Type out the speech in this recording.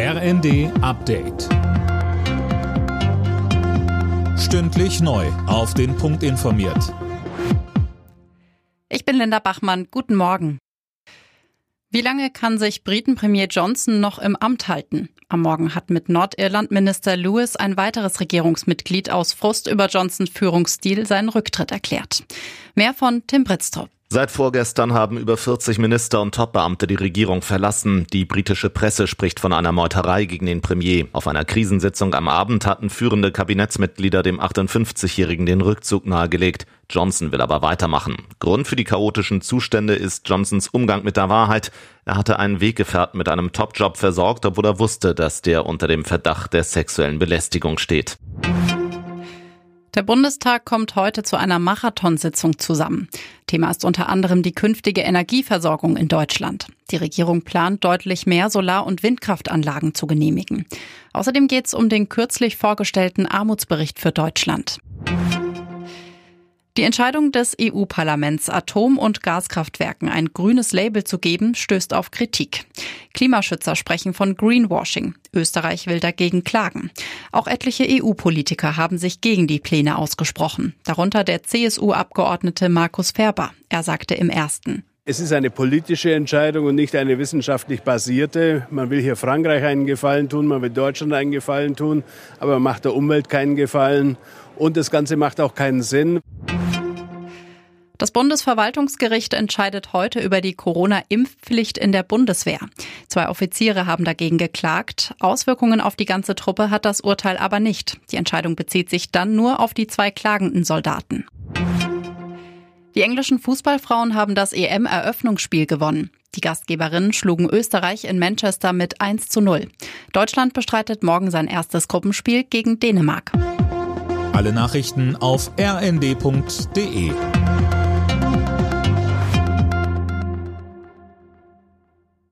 RND Update. Stündlich neu. Auf den Punkt informiert. Ich bin Linda Bachmann. Guten Morgen. Wie lange kann sich Briten-Premier Johnson noch im Amt halten? Am Morgen hat mit Nordirland-Minister Lewis ein weiteres Regierungsmitglied aus Frust über Johnsons Führungsstil seinen Rücktritt erklärt. Mehr von Tim Britztrup. Seit vorgestern haben über 40 Minister und Topbeamte die Regierung verlassen. Die britische Presse spricht von einer Meuterei gegen den Premier. Auf einer Krisensitzung am Abend hatten führende Kabinettsmitglieder dem 58-Jährigen den Rückzug nahegelegt. Johnson will aber weitermachen. Grund für die chaotischen Zustände ist Johnsons Umgang mit der Wahrheit. Er hatte einen Weggefährten mit einem Topjob versorgt, obwohl er wusste, dass der unter dem Verdacht der sexuellen Belästigung steht. Der Bundestag kommt heute zu einer Marathonsitzung zusammen. Thema ist unter anderem die künftige Energieversorgung in Deutschland. Die Regierung plant deutlich mehr Solar- und Windkraftanlagen zu genehmigen. Außerdem geht es um den kürzlich vorgestellten Armutsbericht für Deutschland. Die Entscheidung des EU-Parlaments, Atom- und Gaskraftwerken ein grünes Label zu geben, stößt auf Kritik. Klimaschützer sprechen von Greenwashing. Österreich will dagegen klagen. Auch etliche EU-Politiker haben sich gegen die Pläne ausgesprochen, darunter der CSU-Abgeordnete Markus Ferber. Er sagte im ersten. Es ist eine politische Entscheidung und nicht eine wissenschaftlich basierte. Man will hier Frankreich einen Gefallen tun, man will Deutschland einen Gefallen tun, aber man macht der Umwelt keinen Gefallen. Und das Ganze macht auch keinen Sinn. Das Bundesverwaltungsgericht entscheidet heute über die Corona-Impfpflicht in der Bundeswehr. Zwei Offiziere haben dagegen geklagt. Auswirkungen auf die ganze Truppe hat das Urteil aber nicht. Die Entscheidung bezieht sich dann nur auf die zwei klagenden Soldaten. Die englischen Fußballfrauen haben das EM-Eröffnungsspiel gewonnen. Die Gastgeberinnen schlugen Österreich in Manchester mit 1 zu 0. Deutschland bestreitet morgen sein erstes Gruppenspiel gegen Dänemark. Alle Nachrichten auf rnd.de